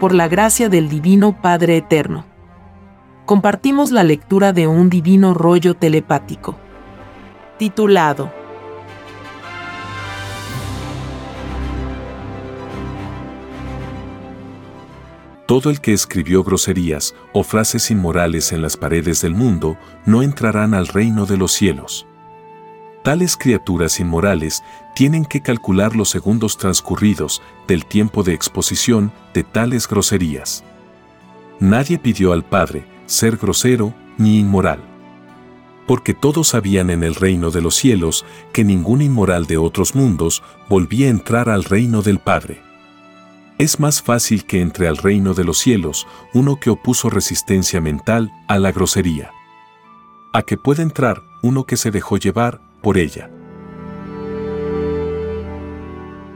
por la gracia del Divino Padre Eterno. Compartimos la lectura de un divino rollo telepático. Titulado Todo el que escribió groserías o frases inmorales en las paredes del mundo no entrarán al reino de los cielos. Tales criaturas inmorales tienen que calcular los segundos transcurridos del tiempo de exposición de tales groserías. Nadie pidió al Padre ser grosero ni inmoral. Porque todos sabían en el reino de los cielos que ningún inmoral de otros mundos volvía a entrar al reino del Padre. Es más fácil que entre al reino de los cielos uno que opuso resistencia mental a la grosería. A que pueda entrar uno que se dejó llevar por ella.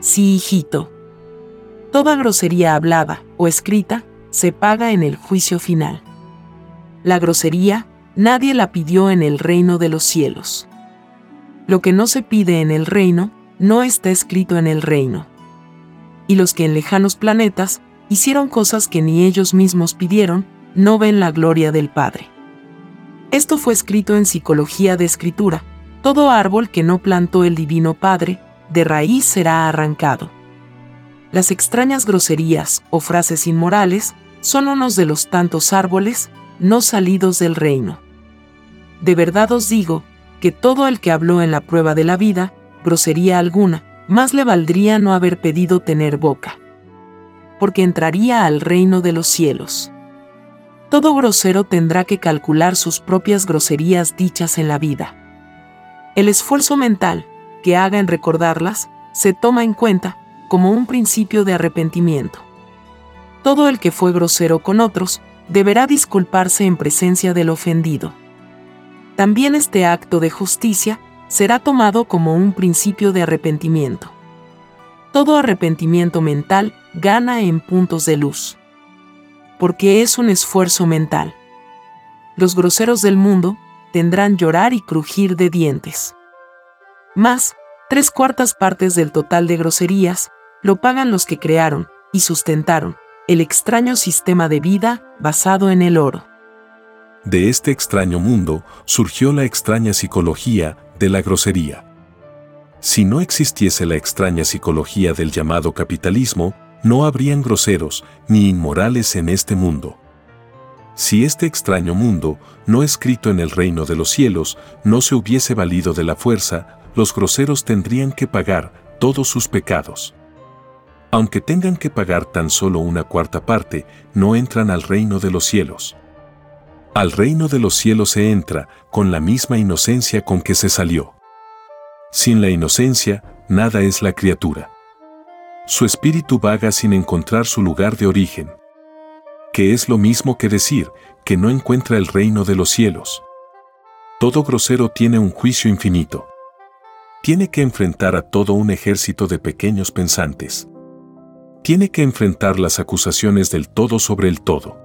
Sí, hijito. Toda grosería hablada o escrita se paga en el juicio final. La grosería nadie la pidió en el reino de los cielos. Lo que no se pide en el reino no está escrito en el reino. Y los que en lejanos planetas hicieron cosas que ni ellos mismos pidieron, no ven la gloria del Padre. Esto fue escrito en Psicología de Escritura, todo árbol que no plantó el Divino Padre, de raíz será arrancado. Las extrañas groserías o frases inmorales son unos de los tantos árboles no salidos del reino. De verdad os digo, que todo el que habló en la prueba de la vida, grosería alguna, más le valdría no haber pedido tener boca. Porque entraría al reino de los cielos. Todo grosero tendrá que calcular sus propias groserías dichas en la vida. El esfuerzo mental que haga en recordarlas se toma en cuenta como un principio de arrepentimiento. Todo el que fue grosero con otros deberá disculparse en presencia del ofendido. También este acto de justicia será tomado como un principio de arrepentimiento. Todo arrepentimiento mental gana en puntos de luz. Porque es un esfuerzo mental. Los groseros del mundo tendrán llorar y crujir de dientes. Más, tres cuartas partes del total de groserías lo pagan los que crearon y sustentaron el extraño sistema de vida basado en el oro. De este extraño mundo surgió la extraña psicología de la grosería. Si no existiese la extraña psicología del llamado capitalismo, no habrían groseros ni inmorales en este mundo. Si este extraño mundo, no escrito en el reino de los cielos, no se hubiese valido de la fuerza, los groseros tendrían que pagar todos sus pecados. Aunque tengan que pagar tan solo una cuarta parte, no entran al reino de los cielos. Al reino de los cielos se entra con la misma inocencia con que se salió. Sin la inocencia, nada es la criatura. Su espíritu vaga sin encontrar su lugar de origen que es lo mismo que decir que no encuentra el reino de los cielos. Todo grosero tiene un juicio infinito. Tiene que enfrentar a todo un ejército de pequeños pensantes. Tiene que enfrentar las acusaciones del todo sobre el todo.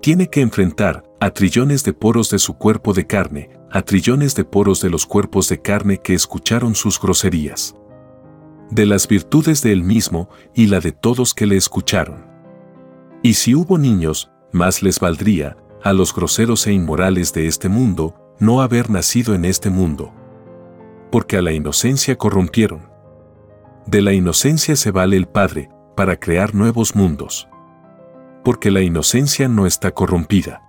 Tiene que enfrentar a trillones de poros de su cuerpo de carne, a trillones de poros de los cuerpos de carne que escucharon sus groserías. De las virtudes de él mismo y la de todos que le escucharon. Y si hubo niños, más les valdría, a los groseros e inmorales de este mundo, no haber nacido en este mundo. Porque a la inocencia corrompieron. De la inocencia se vale el Padre, para crear nuevos mundos. Porque la inocencia no está corrompida.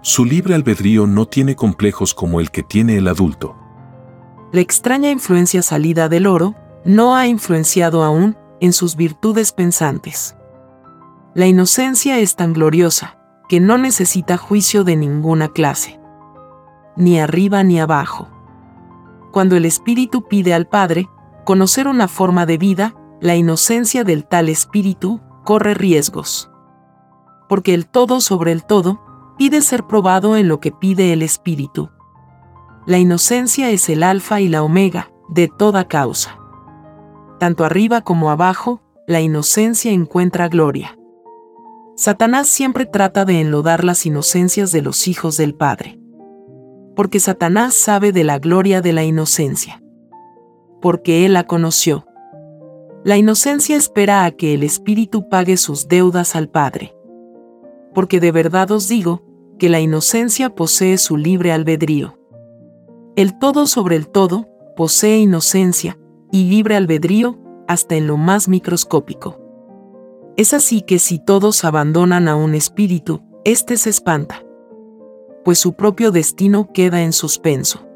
Su libre albedrío no tiene complejos como el que tiene el adulto. La extraña influencia salida del oro no ha influenciado aún en sus virtudes pensantes. La inocencia es tan gloriosa que no necesita juicio de ninguna clase, ni arriba ni abajo. Cuando el Espíritu pide al Padre conocer una forma de vida, la inocencia del tal Espíritu corre riesgos. Porque el todo sobre el todo pide ser probado en lo que pide el Espíritu. La inocencia es el alfa y la omega de toda causa. Tanto arriba como abajo, la inocencia encuentra gloria. Satanás siempre trata de enlodar las inocencias de los hijos del Padre. Porque Satanás sabe de la gloria de la inocencia. Porque él la conoció. La inocencia espera a que el Espíritu pague sus deudas al Padre. Porque de verdad os digo, que la inocencia posee su libre albedrío. El todo sobre el todo posee inocencia y libre albedrío hasta en lo más microscópico. Es así que si todos abandonan a un espíritu, éste se espanta, pues su propio destino queda en suspenso.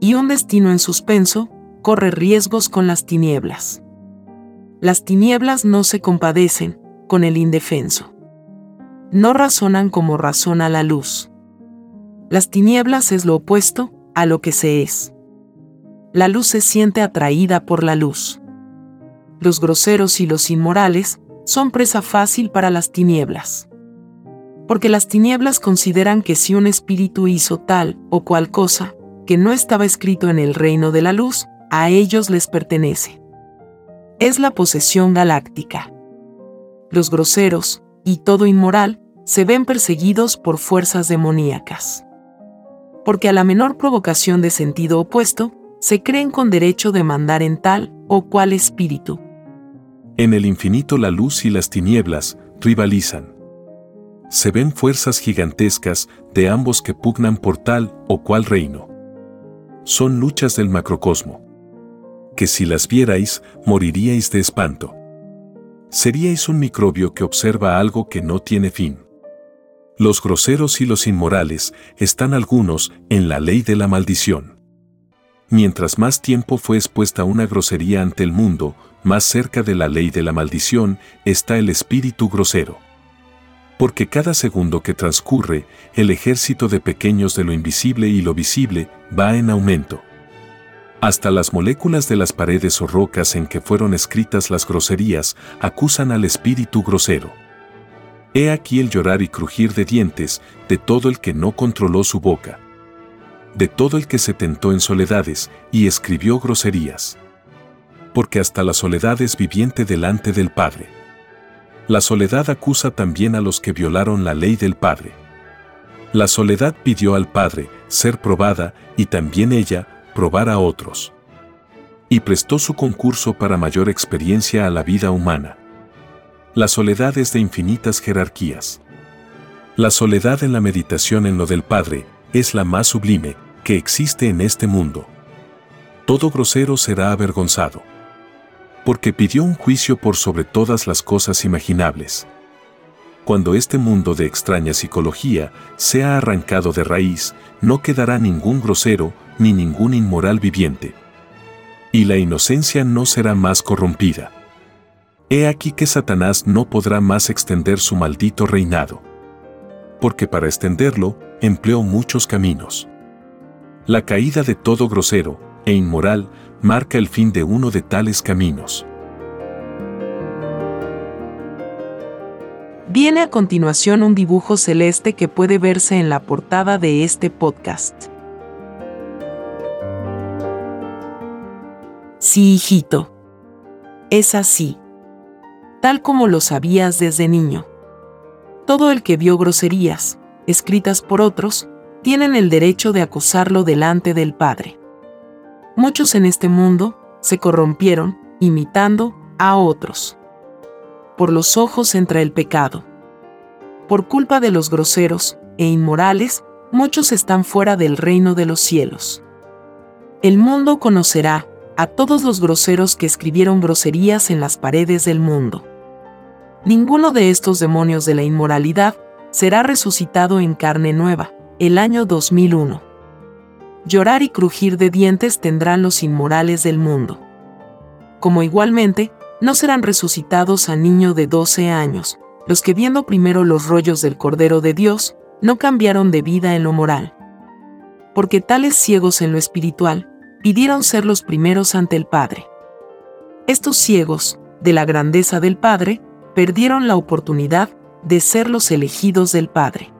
Y un destino en suspenso corre riesgos con las tinieblas. Las tinieblas no se compadecen con el indefenso. No razonan como razona la luz. Las tinieblas es lo opuesto a lo que se es. La luz se siente atraída por la luz. Los groseros y los inmorales son presa fácil para las tinieblas. Porque las tinieblas consideran que si un espíritu hizo tal o cual cosa, que no estaba escrito en el reino de la luz, a ellos les pertenece. Es la posesión galáctica. Los groseros, y todo inmoral, se ven perseguidos por fuerzas demoníacas. Porque a la menor provocación de sentido opuesto, se creen con derecho de mandar en tal o cual espíritu. En el infinito la luz y las tinieblas rivalizan. Se ven fuerzas gigantescas de ambos que pugnan por tal o cual reino. Son luchas del macrocosmo. Que si las vierais, moriríais de espanto. Seríais un microbio que observa algo que no tiene fin. Los groseros y los inmorales están algunos en la ley de la maldición. Mientras más tiempo fue expuesta una grosería ante el mundo, más cerca de la ley de la maldición está el espíritu grosero. Porque cada segundo que transcurre, el ejército de pequeños de lo invisible y lo visible va en aumento. Hasta las moléculas de las paredes o rocas en que fueron escritas las groserías acusan al espíritu grosero. He aquí el llorar y crujir de dientes de todo el que no controló su boca, de todo el que se tentó en soledades y escribió groserías porque hasta la soledad es viviente delante del Padre. La soledad acusa también a los que violaron la ley del Padre. La soledad pidió al Padre ser probada y también ella probar a otros. Y prestó su concurso para mayor experiencia a la vida humana. La soledad es de infinitas jerarquías. La soledad en la meditación en lo del Padre es la más sublime que existe en este mundo. Todo grosero será avergonzado porque pidió un juicio por sobre todas las cosas imaginables. Cuando este mundo de extraña psicología sea arrancado de raíz, no quedará ningún grosero ni ningún inmoral viviente. Y la inocencia no será más corrompida. He aquí que Satanás no podrá más extender su maldito reinado. Porque para extenderlo, empleó muchos caminos. La caída de todo grosero e inmoral marca el fin de uno de tales caminos. Viene a continuación un dibujo celeste que puede verse en la portada de este podcast. Sí, hijito. Es así. Tal como lo sabías desde niño. Todo el que vio groserías, escritas por otros, tienen el derecho de acusarlo delante del Padre. Muchos en este mundo se corrompieron imitando a otros. Por los ojos entra el pecado. Por culpa de los groseros e inmorales, muchos están fuera del reino de los cielos. El mundo conocerá a todos los groseros que escribieron groserías en las paredes del mundo. Ninguno de estos demonios de la inmoralidad será resucitado en carne nueva, el año 2001 llorar y crujir de dientes tendrán los inmorales del mundo. Como igualmente, no serán resucitados a niño de 12 años, los que viendo primero los rollos del Cordero de Dios, no cambiaron de vida en lo moral. Porque tales ciegos en lo espiritual, pidieron ser los primeros ante el Padre. Estos ciegos, de la grandeza del Padre, perdieron la oportunidad de ser los elegidos del Padre.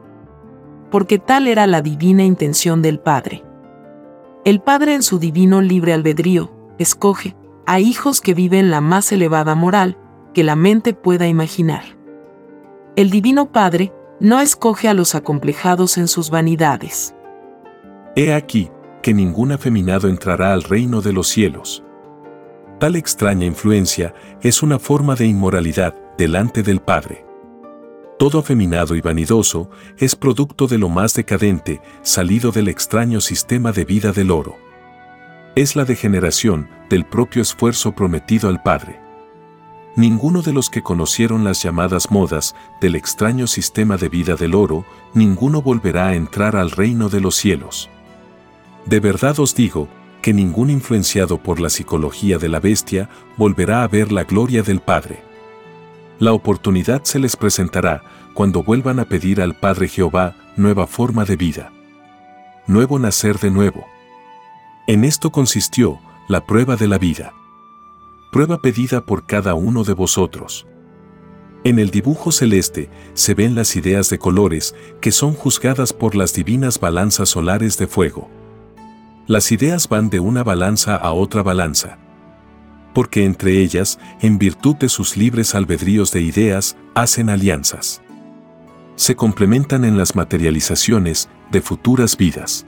Porque tal era la divina intención del Padre. El Padre en su divino libre albedrío, escoge a hijos que viven la más elevada moral que la mente pueda imaginar. El Divino Padre no escoge a los acomplejados en sus vanidades. He aquí que ningún afeminado entrará al reino de los cielos. Tal extraña influencia es una forma de inmoralidad delante del Padre. Todo afeminado y vanidoso es producto de lo más decadente, salido del extraño sistema de vida del oro. Es la degeneración del propio esfuerzo prometido al Padre. Ninguno de los que conocieron las llamadas modas del extraño sistema de vida del oro, ninguno volverá a entrar al reino de los cielos. De verdad os digo, que ningún influenciado por la psicología de la bestia volverá a ver la gloria del Padre. La oportunidad se les presentará cuando vuelvan a pedir al Padre Jehová nueva forma de vida. Nuevo nacer de nuevo. En esto consistió la prueba de la vida. Prueba pedida por cada uno de vosotros. En el dibujo celeste se ven las ideas de colores que son juzgadas por las divinas balanzas solares de fuego. Las ideas van de una balanza a otra balanza porque entre ellas, en virtud de sus libres albedríos de ideas, hacen alianzas. Se complementan en las materializaciones de futuras vidas.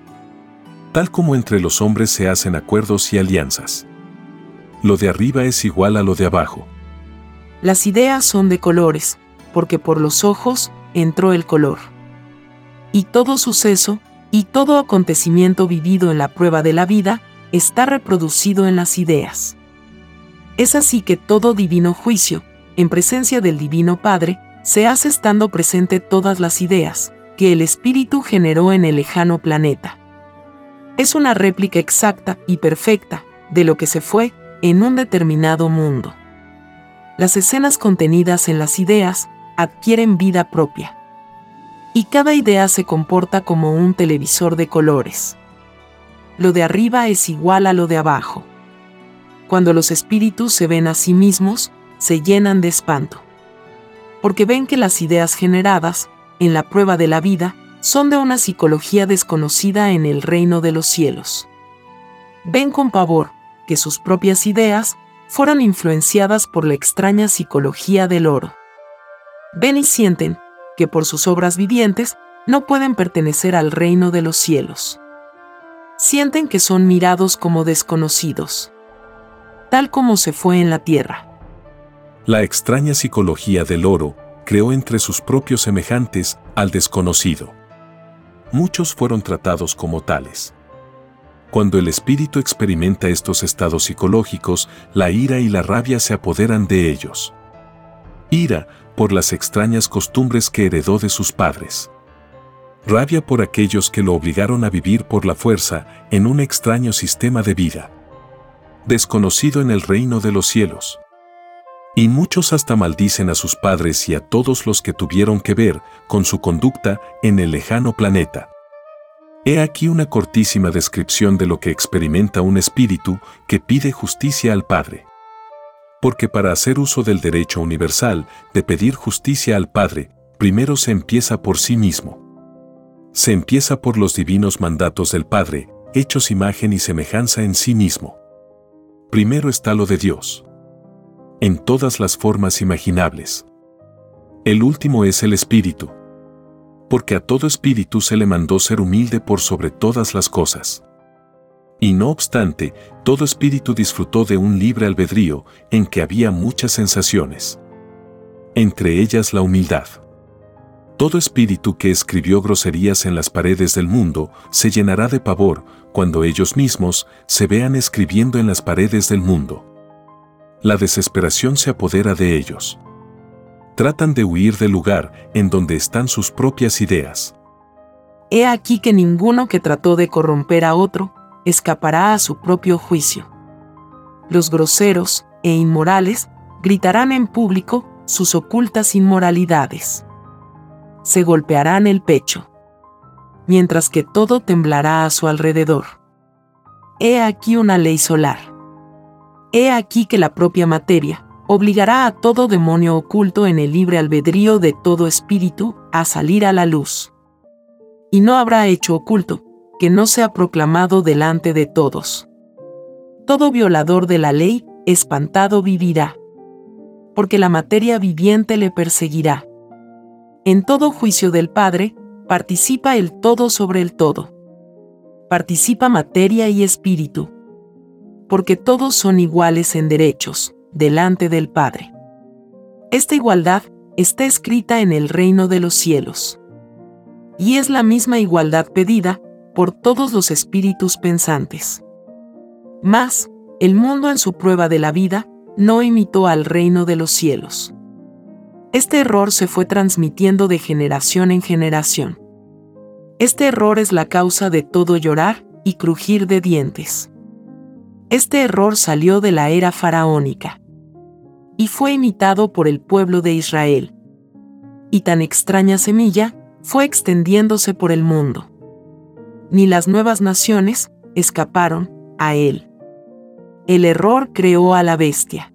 Tal como entre los hombres se hacen acuerdos y alianzas. Lo de arriba es igual a lo de abajo. Las ideas son de colores, porque por los ojos entró el color. Y todo suceso, y todo acontecimiento vivido en la prueba de la vida, está reproducido en las ideas. Es así que todo divino juicio, en presencia del Divino Padre, se hace estando presente todas las ideas que el Espíritu generó en el lejano planeta. Es una réplica exacta y perfecta de lo que se fue en un determinado mundo. Las escenas contenidas en las ideas adquieren vida propia. Y cada idea se comporta como un televisor de colores. Lo de arriba es igual a lo de abajo cuando los espíritus se ven a sí mismos, se llenan de espanto. Porque ven que las ideas generadas, en la prueba de la vida, son de una psicología desconocida en el reino de los cielos. Ven con pavor que sus propias ideas fueron influenciadas por la extraña psicología del oro. Ven y sienten que por sus obras vivientes no pueden pertenecer al reino de los cielos. Sienten que son mirados como desconocidos tal como se fue en la tierra. La extraña psicología del oro creó entre sus propios semejantes al desconocido. Muchos fueron tratados como tales. Cuando el espíritu experimenta estos estados psicológicos, la ira y la rabia se apoderan de ellos. Ira por las extrañas costumbres que heredó de sus padres. Rabia por aquellos que lo obligaron a vivir por la fuerza en un extraño sistema de vida desconocido en el reino de los cielos. Y muchos hasta maldicen a sus padres y a todos los que tuvieron que ver con su conducta en el lejano planeta. He aquí una cortísima descripción de lo que experimenta un espíritu que pide justicia al Padre. Porque para hacer uso del derecho universal de pedir justicia al Padre, primero se empieza por sí mismo. Se empieza por los divinos mandatos del Padre, hechos imagen y semejanza en sí mismo. Primero está lo de Dios. En todas las formas imaginables. El último es el Espíritu. Porque a todo espíritu se le mandó ser humilde por sobre todas las cosas. Y no obstante, todo espíritu disfrutó de un libre albedrío en que había muchas sensaciones. Entre ellas la humildad. Todo espíritu que escribió groserías en las paredes del mundo se llenará de pavor cuando ellos mismos se vean escribiendo en las paredes del mundo. La desesperación se apodera de ellos. Tratan de huir del lugar en donde están sus propias ideas. He aquí que ninguno que trató de corromper a otro escapará a su propio juicio. Los groseros e inmorales gritarán en público sus ocultas inmoralidades se golpearán el pecho, mientras que todo temblará a su alrededor. He aquí una ley solar. He aquí que la propia materia obligará a todo demonio oculto en el libre albedrío de todo espíritu a salir a la luz. Y no habrá hecho oculto que no sea proclamado delante de todos. Todo violador de la ley, espantado vivirá, porque la materia viviente le perseguirá. En todo juicio del Padre, participa el todo sobre el todo. Participa materia y espíritu. porque todos son iguales en derechos, delante del Padre. Esta igualdad está escrita en el reino de los cielos. Y es la misma igualdad pedida por todos los espíritus pensantes. Mas, el mundo en su prueba de la vida no imitó al reino de los cielos. Este error se fue transmitiendo de generación en generación. Este error es la causa de todo llorar y crujir de dientes. Este error salió de la era faraónica y fue imitado por el pueblo de Israel. Y tan extraña semilla fue extendiéndose por el mundo. Ni las nuevas naciones escaparon a él. El error creó a la bestia.